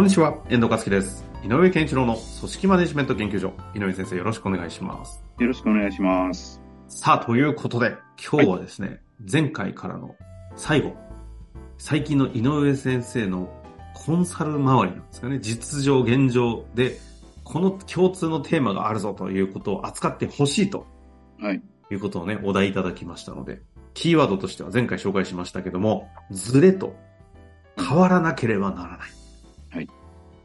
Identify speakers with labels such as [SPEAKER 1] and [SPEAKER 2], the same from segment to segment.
[SPEAKER 1] こんにちは、遠藤和樹です。井上健一郎の組織マネジメント研究所。井上先生、よろしくお願いします。
[SPEAKER 2] よろしくお願いします。
[SPEAKER 1] さあ、ということで、今日はですね、前回からの最後、最近の井上先生のコンサル周りなんですかね、実情、現状で、この共通のテーマがあるぞということを扱ってほしいと
[SPEAKER 2] はい。
[SPEAKER 1] いうことをね、お題いただきましたので、キーワードとしては前回紹介しましたけども、ズレと変わらなければならない。
[SPEAKER 2] はい。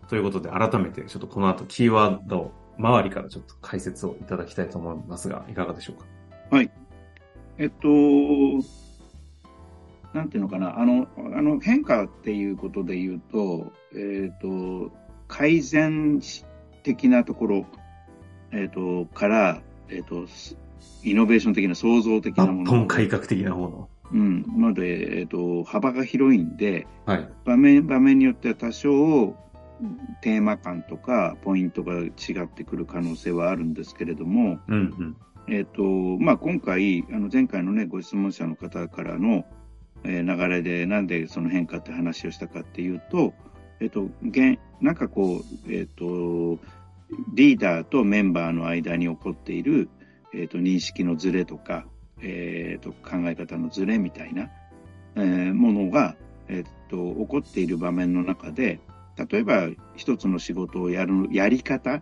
[SPEAKER 1] ということで、改めてちょっとこの後キーワード周りからちょっと解説をいただきたいと思いますが、いかがでしょうか？
[SPEAKER 2] えっと、なんていうのかな、あの、あの変化っていうことで言うと、えっと、改善的なところ、えっと、から、えっと、イノベーション的な創造的なも
[SPEAKER 1] 抜本
[SPEAKER 2] の。
[SPEAKER 1] 改革的な方の。
[SPEAKER 2] うん。まで、えっと、幅が広いんで、
[SPEAKER 1] はい。
[SPEAKER 2] 場面、場面によっては多少、テーマ感とかポイントが違ってくる可能性はあるんですけれども、
[SPEAKER 1] うんうん。
[SPEAKER 2] えっ、と、まあ、今回、あの、前回のね、ご質問者の方からの、えー流れで、なんでその変化って話をしたかっていうと、えっ、と、現、なんかこう、えっ、と、リーダーとメンバーの間に起こっている、えっ、と、認識のズレとか、えっ、と、考え方のズレみたいな、えーものが、えっ、と、起こっている場面の中で、例えば、一つの仕事をやる、やり方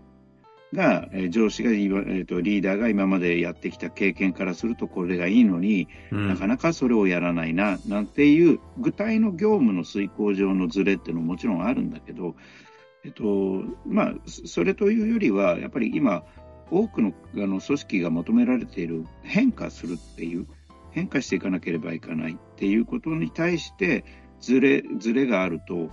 [SPEAKER 2] が、えー上司が今、えーと、リーダーが今までやってきた経験からするとこれがいいのに、
[SPEAKER 1] うん。
[SPEAKER 2] なかなかそれをやらないな、なんていう具体の業務の遂行上のズレっていうのももちろんあるんだけど、えっと、まあ、そそれというよりは、やっぱり今、多くのあの組織が求められている変化するっていう、変化していかなければいけないっていうことに対して、ズレ、ズレがあると、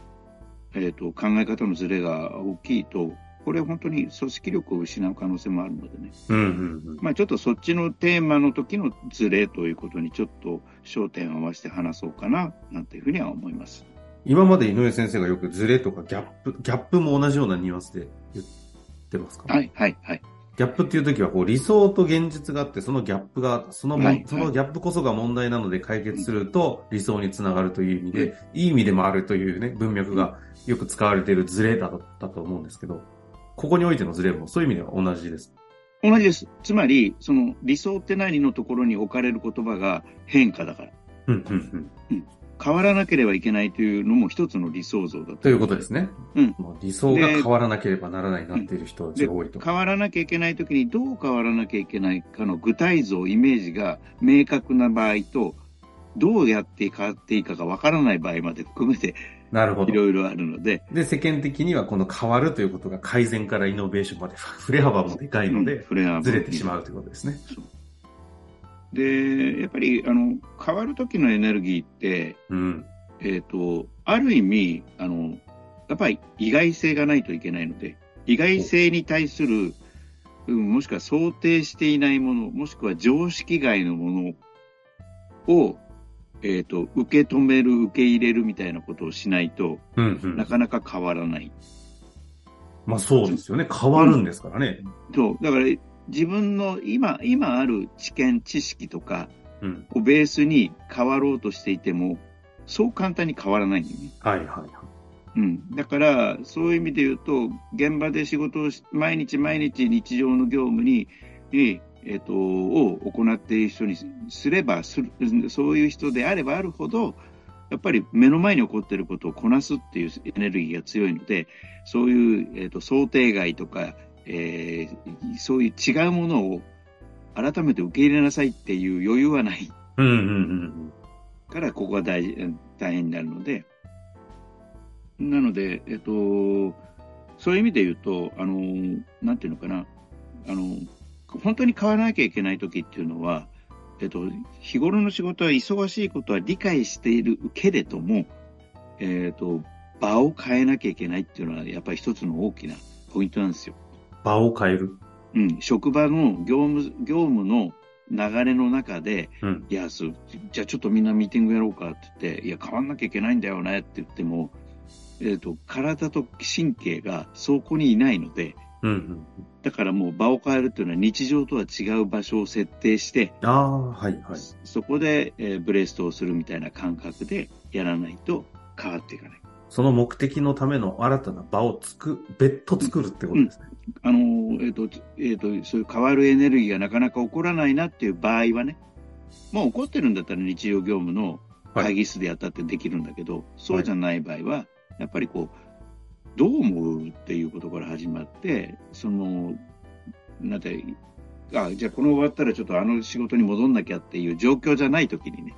[SPEAKER 2] えっと、考え方のズレが大きいと、これ本当に組織力を失う可能性もあるのでね。
[SPEAKER 1] うんうんうん。
[SPEAKER 2] まあちょっとそっちのテーマの時のズレということにちょっと焦点を合わせて話そうかな、なんていうふうには思います。
[SPEAKER 1] 今まで井上先生がよくズレとかギャップ、ギャップも同じようなニュアンスで言ってますか？
[SPEAKER 2] はい、はい、はい。
[SPEAKER 1] ギャップっていう時はこう理想と現実があって、そのギャップが、その
[SPEAKER 2] はい
[SPEAKER 1] そのギャップこそが問題なので解決すると理想につながるという意味で、いい意味でもあるというね、文脈がよく使われているズレだったと思うんですけど、ここにおいてのズレもそういう意味では同じです。
[SPEAKER 2] 同じです。つまり、その理想って何のところに置かれる言葉が変化だから。
[SPEAKER 1] うん、うん、うん。
[SPEAKER 2] 変わらなければいけないというのも一つの理想像だ
[SPEAKER 1] ということですね。
[SPEAKER 2] うん
[SPEAKER 1] 理想が変わらなければならないなっている人たち
[SPEAKER 2] で
[SPEAKER 1] が多いと。
[SPEAKER 2] 変わらなきゃいけないときにどう変わらなきゃいけないかの具体像、イメージが明確な場合と、どうやって変わっていいかがわからない場合まで含めて
[SPEAKER 1] なるほど。
[SPEAKER 2] いろいろあるので、
[SPEAKER 1] で、世間的にはこの変わるということが改善からイノベーションまで振れ幅もでかいの
[SPEAKER 2] うん
[SPEAKER 1] で、
[SPEAKER 2] フレア
[SPEAKER 1] ずれてしまうということですね。
[SPEAKER 2] で、やっぱり、あの、変わる時のエネルギーって、
[SPEAKER 1] うん。
[SPEAKER 2] えっ、と、ある意味、あの、やっぱり意外性がないといけないので、意外性に対する、うん、もしくは想定していないもの、もしくは常識外のものを、えっ、と、受け止める、受け入れるみたいなことをしないと
[SPEAKER 1] うん、うん
[SPEAKER 2] な。かなか変わらない。
[SPEAKER 1] まあそうですよね。変わるんですからね。
[SPEAKER 2] そう。だから、自分の今、今ある知見、知識とか
[SPEAKER 1] うん。
[SPEAKER 2] をベースに変わろうとしていても、そう簡単に変わらないんだよね。
[SPEAKER 1] はいはいはい。
[SPEAKER 2] うん。だから、そういう意味で言うと、現場で仕事をし、毎日毎日日常の業務に、ええっ、と、を行っている人にすればする、そういう人であればあるほど、やっぱり目の前に起こっていることをこなすっていうエネルギーが強いので、そういう、えっ、と、想定外とか、えーそういう違うものを改めて受け入れなさいっていう余裕はない。
[SPEAKER 1] うんうんうん
[SPEAKER 2] から、ここが大事、大変になるので、なので、えっと、そういう意味で言うと、あの、なんていうのかな、あの、本当に変わらなきゃいけない時っていうのは、えっと、日頃の仕事は忙しいことは理解しているけれども、えっ、と、場を変えなきゃいけないっていうのは、やっぱり一つの大きなポイントなんですよ。
[SPEAKER 1] 場を変える。
[SPEAKER 2] うん、職場の業務、業務の流れの中で、
[SPEAKER 1] うん。
[SPEAKER 2] いや、そうじゃあちょっとみんなミーティングやろうかって言って、いや、変わんなきゃいけないんだよねって言っても、えっ、と、体と神経がそこにいないので、
[SPEAKER 1] うんうん。
[SPEAKER 2] だからもう場を変えるっていうのは日常とは違う場所を設定して、
[SPEAKER 1] ああ、はいはい。
[SPEAKER 2] そこで、えーブレストをするみたいな感覚でやらないと変わっていかない。
[SPEAKER 1] その目的のための新たな場をつく、別途作るってことですね。
[SPEAKER 2] あのー、えっ、と、えっ、と、そういう変わるエネルギーがなかなか起こらないなっていう場合はね、もう起こってるんだったら日常業務の会議室でやったってできるんだけど、そうじゃない場合は、やっぱりこう、どう思うっていうことから始まって、その、なんて、あ、じゃあこの終わったらちょっとあの仕事に戻んなきゃっていう状況じゃない時にね、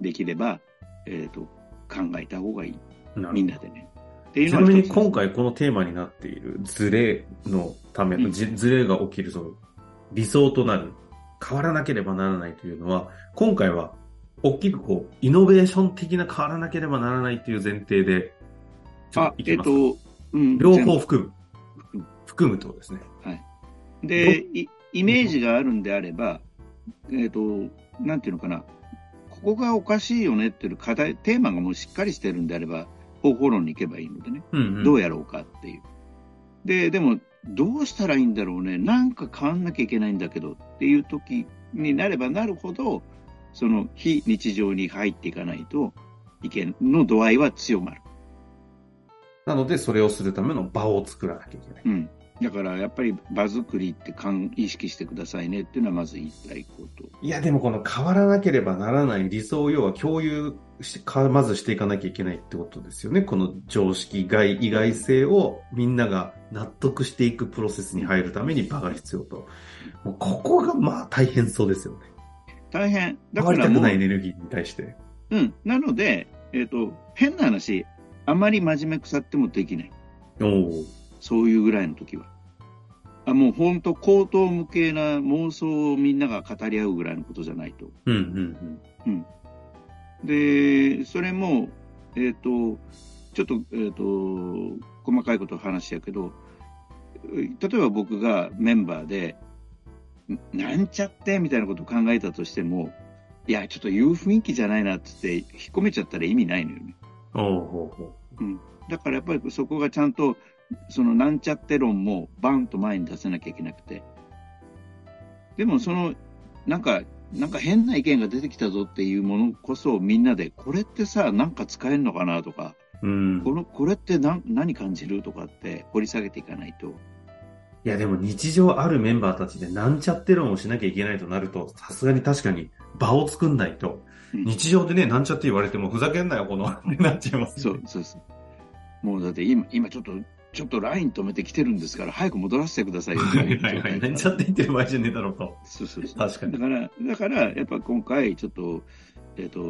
[SPEAKER 2] できれば、えっ、と、考えた方がいい。みんなでね。っていう
[SPEAKER 1] ちなみに今回このテーマになっているズレのための、
[SPEAKER 2] うん
[SPEAKER 1] じズレが起きるその理想となる変わらなければならないというのは、今回は大きくこう、イノベーション的な変わらなければならないという前提で、ちょっ
[SPEAKER 2] あ
[SPEAKER 1] と、いきます
[SPEAKER 2] えっと、うん。
[SPEAKER 1] 両方含む。含むとですね。
[SPEAKER 2] で、いイメージがあるんであれば、えっ、と、なんていうのかな、ここがおかしいよねっていう課題、テーマがもうしっかりしてるんであれば、方法論に行けばいいのでね、
[SPEAKER 1] うん、うん。
[SPEAKER 2] どうやろうかっていう。で、でも、どうしたらいいんだろうね、なんか変わんなきゃいけないんだけどっていう時になればなるほど、その非日常に入っていかないと、意見の度合いは強まる。
[SPEAKER 1] なので、それをするための場を作らなきゃいけない。
[SPEAKER 2] うん。だから、やっぱり場作りって意識してくださいねっていうのはまず言いたいこと。
[SPEAKER 1] いや、でもこの変わらなければならない理想を要は共有し、かまずしていかなきゃいけないってことですよね。この常識外、意外性をみんなが納得していくプロセスに入るために場が必要と。もうここがまあ大変そうですよね。
[SPEAKER 2] 大変。だ
[SPEAKER 1] 変
[SPEAKER 2] からもう
[SPEAKER 1] わりたくないエネルギーに対して。
[SPEAKER 2] うん。なので、えっ、と、変な話、あまり真面目腐ってもできない。
[SPEAKER 1] おお。
[SPEAKER 2] そういうぐらいの時は。あもう本当、口頭無形な妄想をみんなが語り合うぐらいのことじゃないと。
[SPEAKER 1] うんうん
[SPEAKER 2] で、それも、えっ、と、ちょっと、えっ、と、細かいことを話やけど、例えば僕がメンバーで、んなんちゃってみたいなことを考えたとしても、いや、ちょっと言う雰囲気じゃないなってって、引っ込めちゃったら意味ないのよね。
[SPEAKER 1] うん。おうほうほ
[SPEAKER 2] だからやっぱりそこがちゃんと、そのなんちゃって論もバンと前に出せなきゃいけなくて。でもその、なんか、なんか変な意見が出てきたぞっていうものこそみんなで、これってさ、なんか使えるのかなとか、
[SPEAKER 1] う。うん。
[SPEAKER 2] このこれって何何感じるとかって掘り下げていかないと。
[SPEAKER 1] いやでも日常あるメンバーたちでなんちゃって論をしなきゃいけないとなると、さすがに確かに場を作んないと、
[SPEAKER 2] うん
[SPEAKER 1] 日常でね、なんちゃって言われてもふざけんなよ、この、って なっちゃいますよね
[SPEAKER 2] そう、そうそう。もうだって今、今ちょっと、ちょっとライン止めてきてるんですから、早く戻らせてくださいよ。
[SPEAKER 1] はいはいはい。ちゃって言ってる場合じゃねえだろうと。
[SPEAKER 2] そうそうそう。
[SPEAKER 1] 確かに
[SPEAKER 2] だから、だから、やっぱ今回、ちょっと、えっ、と、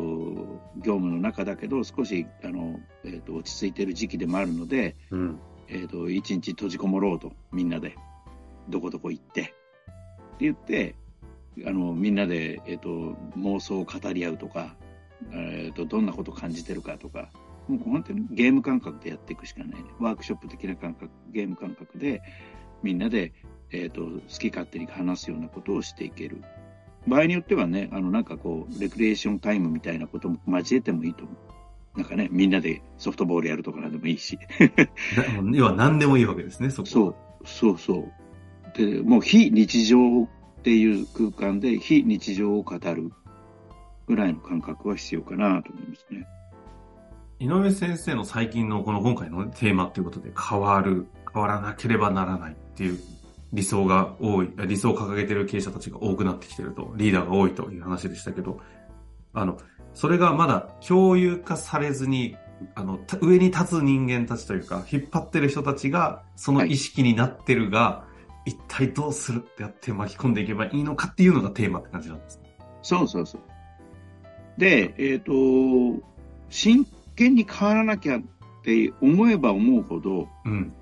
[SPEAKER 2] 業務の中だけど、少し、あの、えっ、と、落ち着いてる時期でもあるので、
[SPEAKER 1] うん。
[SPEAKER 2] えっ、と、一日閉じこもろうと、みんなで、どこどこ行って、って言って、あの、みんなで、えっ、と、妄想を語り合うとか、えっ、と、どんなこと感じてるかとか、もう本当にゲーム感覚でやっていくしかないね。ワークショップ的な感覚、ゲーム感覚で、みんなで、えっ、と、好き勝手に話すようなことをしていける。場合によってはね、あの、なんかこう、レクリエーションタイムみたいなことも交えてもいいと思う。なんかね、みんなでソフトボールやるとかなんでもいいし。
[SPEAKER 1] 要は何でもいいわけですね、そこ。
[SPEAKER 2] そう、そうそう。で、もう非日常っていう空間で非日常を語るぐらいの感覚は必要かなと思いますね。
[SPEAKER 1] 井上先生の最近のこの今回のテーマということで変わる、変わらなければならないっていう理想が多い、理想を掲げている経営者たちが多くなってきてると、リーダーが多いという話でしたけど、あの、それがまだ共有化されずに、あの、上に立つ人間たちというか、引っ張ってる人たちが、その意識になってるが、一体どうするってやって巻き込んでいけばいいのかっていうのがテーマって感じなんですね。
[SPEAKER 2] そうそうそう。で、えっ、と、剣に変わらなきゃって思えば思うほど、
[SPEAKER 1] うん。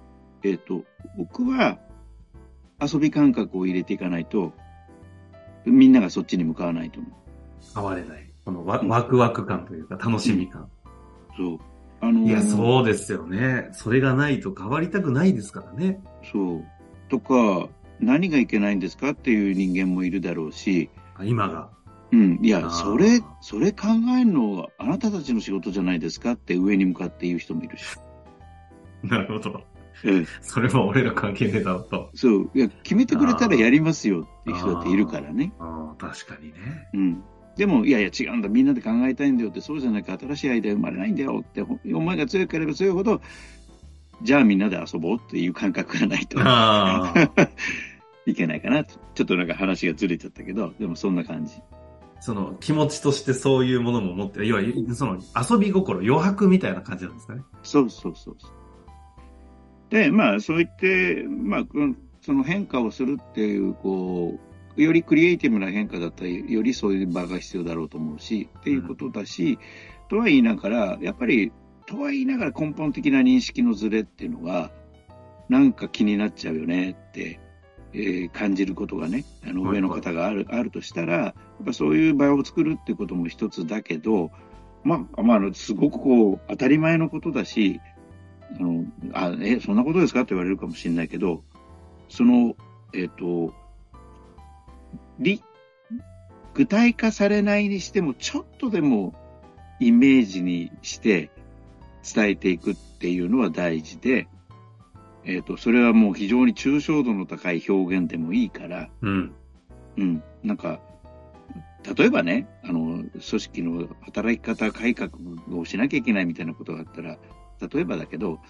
[SPEAKER 2] えっ、と、僕は遊び感覚を入れていかないと、みんながそっちに向かわないと思う。
[SPEAKER 1] 変われない。このワワクワク感というか、楽しみ感。
[SPEAKER 2] そう。あのー
[SPEAKER 1] いや、そうですよね。それがないと変わりたくないですからね。
[SPEAKER 2] そう。とか、何がいけないんですかっていう人間もいるだろうし、
[SPEAKER 1] あ今が。
[SPEAKER 2] うん。いや、それ、それ考えるのはあなたたちの仕事じゃないですかって上に向かって言う人もいるし。
[SPEAKER 1] なるほど。
[SPEAKER 2] ええ
[SPEAKER 1] それは俺ら関係ねえだろうと。
[SPEAKER 2] そう。いや、決めてくれたらやりますよっていう人だっているからね。
[SPEAKER 1] ああ、確かにね。
[SPEAKER 2] うん。でも、いやいや違うんだ。みんなで考えたいんだよって、そうじゃなきゃ新しいアイデア生まれないんだよって、ほ思いが強ければ強いほど、じゃあみんなで遊ぼうっていう感覚がないと。いけないかなと。ちょっとなんか話がずれちゃったけど、でもそんな感じ。
[SPEAKER 1] その気持ちとしてそういうものも持って、いわゆるその遊び心、余白みたいな感じなんですかね。
[SPEAKER 2] そうそうそうそう。で、まあ、そう言って、まあ、その変化をするっていう、こう、よりクリエイティブな変化だったら、よりそういう場が必要だろうと思うし、っていうことだし、とは言いながら、やっぱり、とは言いながら根本的な認識のズレっていうのが、なんか気になっちゃうよねって、えー感じることがね、あの上の方がある,、あるとしたら、やっぱそういう場を作るってことも一つだけど、まあ、まああの、すごくこう、当たり前のことだし、あの、あ、え、そんなことですかって言われるかもしれないけど、その、えっ、と、り、具体化されないにしても、ちょっとでもイメージにして伝えていくっていうのは大事で、えっ、と、それはもう非常に抽象度の高い表現でもいいから、
[SPEAKER 1] うん。
[SPEAKER 2] うん、なんか、例えばね、あの、組織の働き方改革をしなきゃいけないみたいなことがあったら、例えばだけど、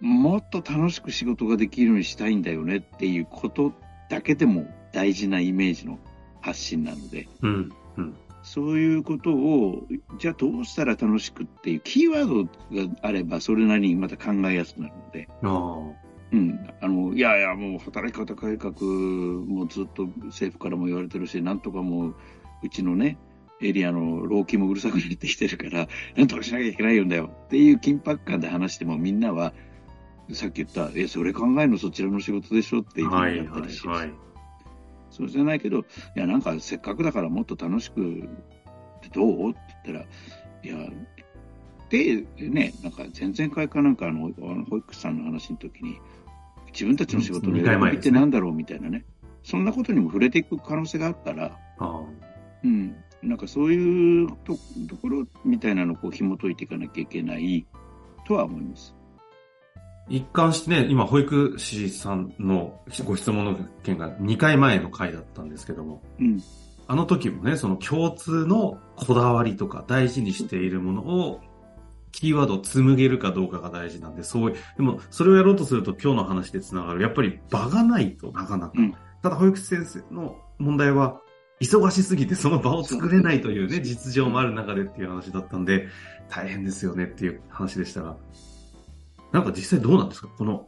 [SPEAKER 2] ももっと楽しく仕事ができるようにしたいんだよねっていうことだけでも大事なイメージの発信なので、
[SPEAKER 1] うん。うん。
[SPEAKER 2] そういうことを、じゃあどうしたら楽しくっていうキーワードがあれば、それなりにまた考えやすくなるので、
[SPEAKER 1] あ
[SPEAKER 2] うん、あの、いやいや、もう働き方改革もずっと政府からも言われてるし、なんとかもう、うちのね、エリアの老朽もうるさくなってきてるから、なんとかしなきゃいけないんだよっていう緊迫感で話してもみんなは、さっき言った、え、それ考えるのそちらの仕事でしょっていうふうになった
[SPEAKER 1] はい
[SPEAKER 2] りし、
[SPEAKER 1] はい。
[SPEAKER 2] そうじゃないけど、いや、なんかせっかくだからもっと楽しくってどう？って言ったら、いや、で、ね、なんか前々回かなんかあの、あの保育士さんの話の時に、自分たちの仕事の
[SPEAKER 1] 二回前
[SPEAKER 2] 喜びってなんだろうみたいなね。そんなことにも触れていく可能性があるから。うん。なんかそういうとところみたいなのをこう紐解いていかなきゃいけないとは思います。
[SPEAKER 1] 一貫してね、今、保育士さんのご質問の件が2回前の回だったんですけども、
[SPEAKER 2] うん。
[SPEAKER 1] あの時もね、その共通のこだわりとか大事にしているものを、キーワードを紡げるかどうかが大事なんで、そういう、でも、それをやろうとすると今日の話でつながる。やっぱり場がないとなかなか。
[SPEAKER 2] うん
[SPEAKER 1] ただ、保育士先生の問題は、忙しすぎてその場を作れないというね、実情もある中でっていう話だったんで、大変ですよねっていう話でしたが、なんか実際どうなんですか？この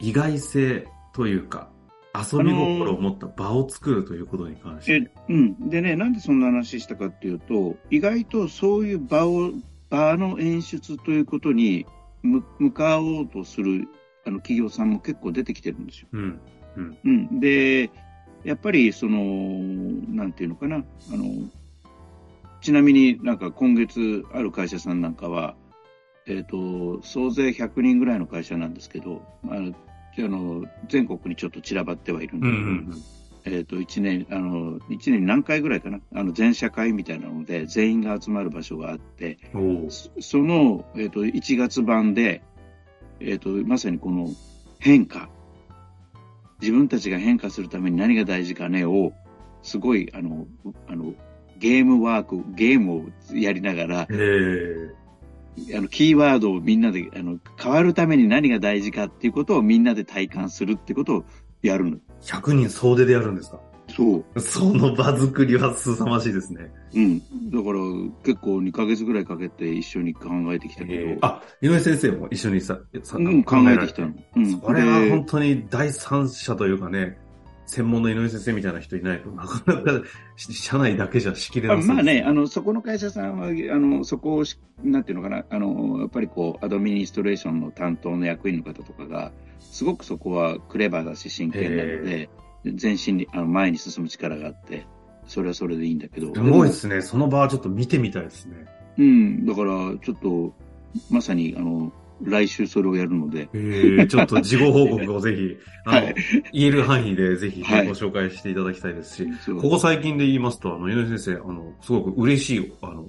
[SPEAKER 1] 意外性というか、遊び心を持った場を作るということに関して。
[SPEAKER 2] え、うん。でね、なんでそんな話したかっていうと、意外とそういう場を、場の演出ということに向向かおうとするあの企業さんも結構出てきてるんですよ。
[SPEAKER 1] うん。
[SPEAKER 2] うん。で、やっぱりその、なんていうのかな、あの、ちなみになんか今月ある会社さんなんかは、えっ、と、総勢100人ぐらいの会社なんですけど、あの、あの全国にちょっと散らばってはいるん
[SPEAKER 1] うん
[SPEAKER 2] だけど、
[SPEAKER 1] うん。
[SPEAKER 2] えっ、と、一年、あの、一年に何回ぐらいかな、あの、全社会みたいなので、全員が集まる場所があって、そその、えっ、と、1月版で、えっ、と、まさにこの変化、自分たちが変化するために何が大事かねを、すごい、あの、あの、ゲームワーク、ゲームをやりながら。あの、キーワードをみんなで、あの、変わるために何が大事かっていうことをみんなで体感するってことをやるの。
[SPEAKER 1] 100人総出でやるんですか？
[SPEAKER 2] そう。
[SPEAKER 1] その場作りは凄ましいですね。
[SPEAKER 2] うん。だから、結構2ヶ月ぐらいかけて一緒に考えてきたけど、
[SPEAKER 1] あ、井上先生も一緒にさ、さ
[SPEAKER 2] うん、考えてきた
[SPEAKER 1] ら
[SPEAKER 2] の。うん。
[SPEAKER 1] それは
[SPEAKER 2] で
[SPEAKER 1] 本当に第三者というかね、専門の井上先生みたいな人いない？となかなかし社内だけじゃ仕切れ
[SPEAKER 2] あ
[SPEAKER 1] なそうです
[SPEAKER 2] まあね、あの、そこの会社さんは、あの、そこをし、なんていうのかな、あの、やっぱりこう、アドミニストレーションの担当の役員の方とかが、すごくそこはクレバーだし真剣なので、前進に、あの、前に進む力があって、それはそれでいいんだけど。
[SPEAKER 1] すごいですね。その場はちょっと見てみたいですね。
[SPEAKER 2] うん、だから、ちょっと、まさに、あの、来週それをやるので。
[SPEAKER 1] えー、ちょっと事後報告をぜひ、あの、はい、言える範囲でぜひ、ね、ご紹介していただきたいですし、はい、ここ最近で言いますと、あの、井上先生、あの、すごく嬉しい、あの、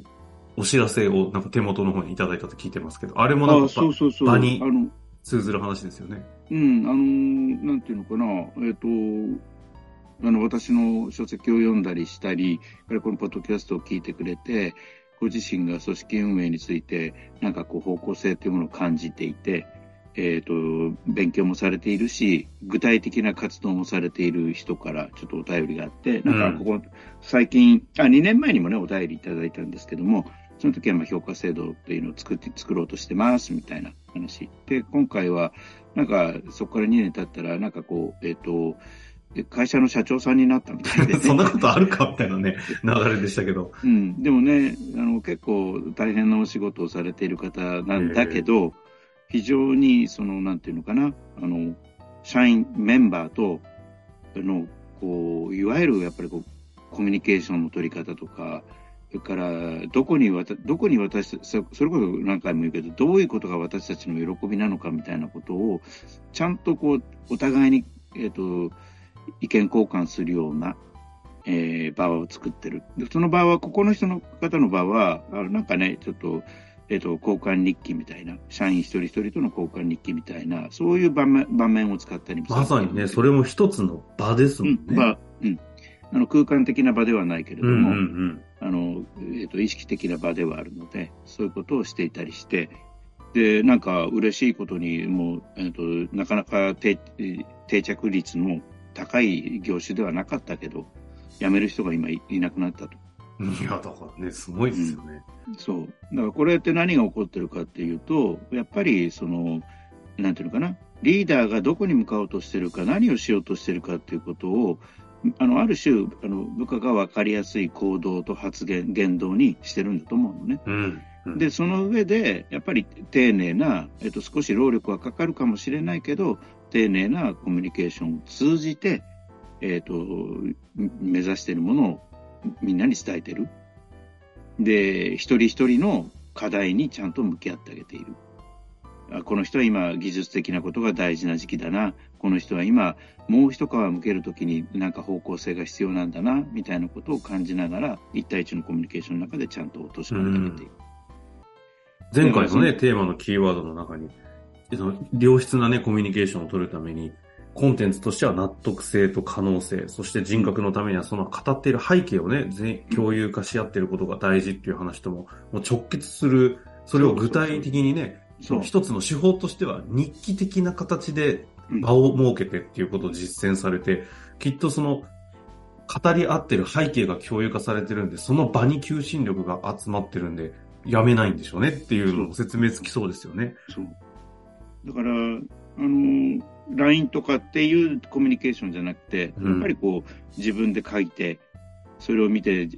[SPEAKER 1] お知らせをなんか手元の方にいただいたと聞いてますけど、あれもなんかそうそうそう。場に通ずる話ですよね。
[SPEAKER 2] うん、あの、なんていうのかな、えっ、ー、と、あの、私の書籍を読んだりしたり、このポッドキャストを聞いてくれて、ご自身が組織運営について、なんかこう方向性というものを感じていて、えっ、ー、と、勉強もされているし、具体的な活動もされている人からちょっとお便りがあって、なんかここ、最近、あ、2年前にもね、お便りいただいたんですけども、その時はまあ評価制度っていうのを作って、作ろうとしてますみたいな話。で、今回は、なんかそこから2年経ったら、なんかこう、えっ、ー、と、会社の社長さんになったみたいで、ね、
[SPEAKER 1] そんなことあるかみたいなね、流れでしたけど。
[SPEAKER 2] うん。でもね、あの、結構大変なお仕事をされている方なんだけど、非常に、その、なんていうのかな、あの、社員、メンバーと、あの、こう、いわゆるやっぱりこう、コミュニケーションの取り方とか、それから、どこにわた、どこに私、それこそ何回も言うけど、どういうことが私たちの喜びなのかみたいなことを、ちゃんとこう、お互いに、えっ、ー、と、意見交換するような、えー、場を作ってる。で、その場は、ここの人の方の場は、あなんかね、ちょっと、えっ、ー、と、交換日記みたいな、社員一人一人との交換日記みたいな、そういう場面場面を使ったり
[SPEAKER 1] もまさにね、それも一つの場ですもんね。うん、場、
[SPEAKER 2] うん。あの、空間的な場ではないけれども、うんうんうん、あの、えと、意識的な場ではあるので、そういうことをしていたりして、で、なんか嬉しいことに、もう、えっ、ー、と、なかなか定着率の高い業種ではなかったけど、辞める人が今いなくなったと。
[SPEAKER 1] いや、だからね、すごいですよね、
[SPEAKER 2] うん、そう。だからこれって何が起こってるかっていうと、やっぱりその、なんていうのかな、リーダーがどこに向かおうとしてるか、何をしようとしてるかっていうことを、あの、ある種、あの、部下が分かりやすい行動と発言、言動にしてるんだと思うのね。うんで、その上で、やっぱり丁寧な、えっと、少し労力はかかるかもしれないけど、丁寧なコミュニケーションを通じて、えっ、ー、と、目指しているものをみんなに伝えてる。で、一人一人の課題にちゃんと向き合ってあげている。この人は今技術的なことが大事な時期だな。この人は今もう一皮向けるときになんか方向性が必要なんだな、みたいなことを感じながら、一対一のコミュニケーションの中でちゃんと落とし込んであげている。
[SPEAKER 1] 前回のね、テーマのキーワードの中に、良質なね、コミュニケーションを取るために、コンテンツとしては納得性と可能性、そして人格のためにはその語っている背景をね、共有化し合っていることが大事っていう話とも、もう直結する、それを具体的にね、その一つの手法としては日記的な形で場を設けてっていうことを実践されて、きっとその語り合ってる背景が共有化されてるんで、その場に求心力が集まってるんで、やめないんでしょうねっていうのを説明つきそうですよね。
[SPEAKER 2] そうだから、あの、LINE とかっていうコミュニケーションじゃなくて、やっぱりこう、自分で書いて、それを見て、えっ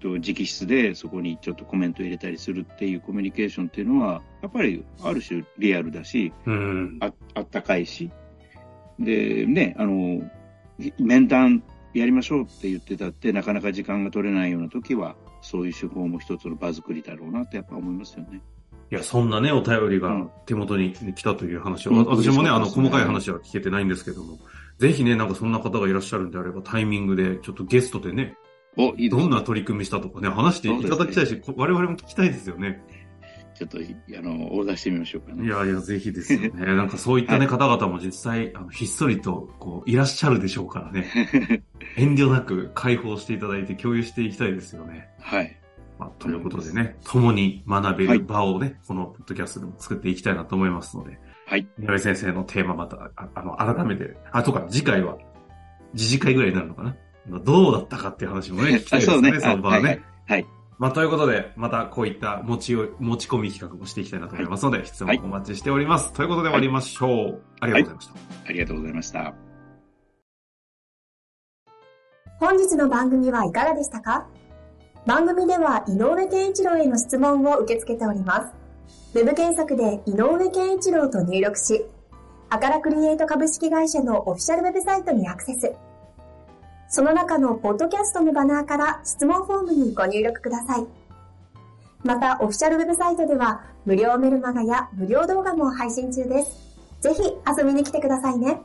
[SPEAKER 2] と、直筆でそこにちょっとコメント入れたりするっていうコミュニケーションっていうのは、やっぱりある種リアルだし、うん、ああったかいし、で、ね、あの、面談やりましょうって言ってたって、なかなか時間が取れないような時は、そういう手法も一つの場作りだろうなってやっぱ思いますよね。
[SPEAKER 1] いや、そんなね、お便りが手元に来たという話を、うん、私もね、あの、細かい話は聞けてないんですけども、ぜひね、なんかそんな方がいらっしゃるんであれば、タイミングで、ちょっとゲストでね、お、いいどんな取り組みしたとかね、話していただきたいし、ね、我々も聞きたいですよね。
[SPEAKER 2] ちょっと、あの、オーダーしてみましょうかね。
[SPEAKER 1] いやいや、ぜひですよね。なんかそういったね、方々も実際、あのひっそりと、こう、いらっしゃるでしょうからね。遠慮なく解放していただいて共有していきたいですよね。
[SPEAKER 2] はい。
[SPEAKER 1] まあ、ということでね、共に学べる場をね、はい、このポッドキャストでも作っていきたいなと思いますので、
[SPEAKER 2] はい。
[SPEAKER 1] 宮部先生のテーマまた、あの、改めて、あ、とか、次回は、次次回ぐらいになるのかな？どうだったかっていう話もね、聞きたいですね、そうねその場はね。はい、
[SPEAKER 2] はい。
[SPEAKER 1] まあ、ということで、またこういった持ち持ち込み企画もしていきたいなと思いますので、はい、質問お待ちしております。ということで終わりましょう、はい、ありがとうございました、
[SPEAKER 2] ありがとうございました。
[SPEAKER 3] 本日の番組はいかがでしたか？番組では井上健一郎への質問を受け付けております。ウェブ検索で井上健一郎と入力し、アカラクリエイト株式会社のオフィシャルウェブサイトにアクセス。その中のポッドキャストのバナーから質問フォームにご入力ください。
[SPEAKER 4] また、オフィシャルウェブサイトでは、無料メルマガや無料動画も配信中です。ぜひ遊びに来てくださいね。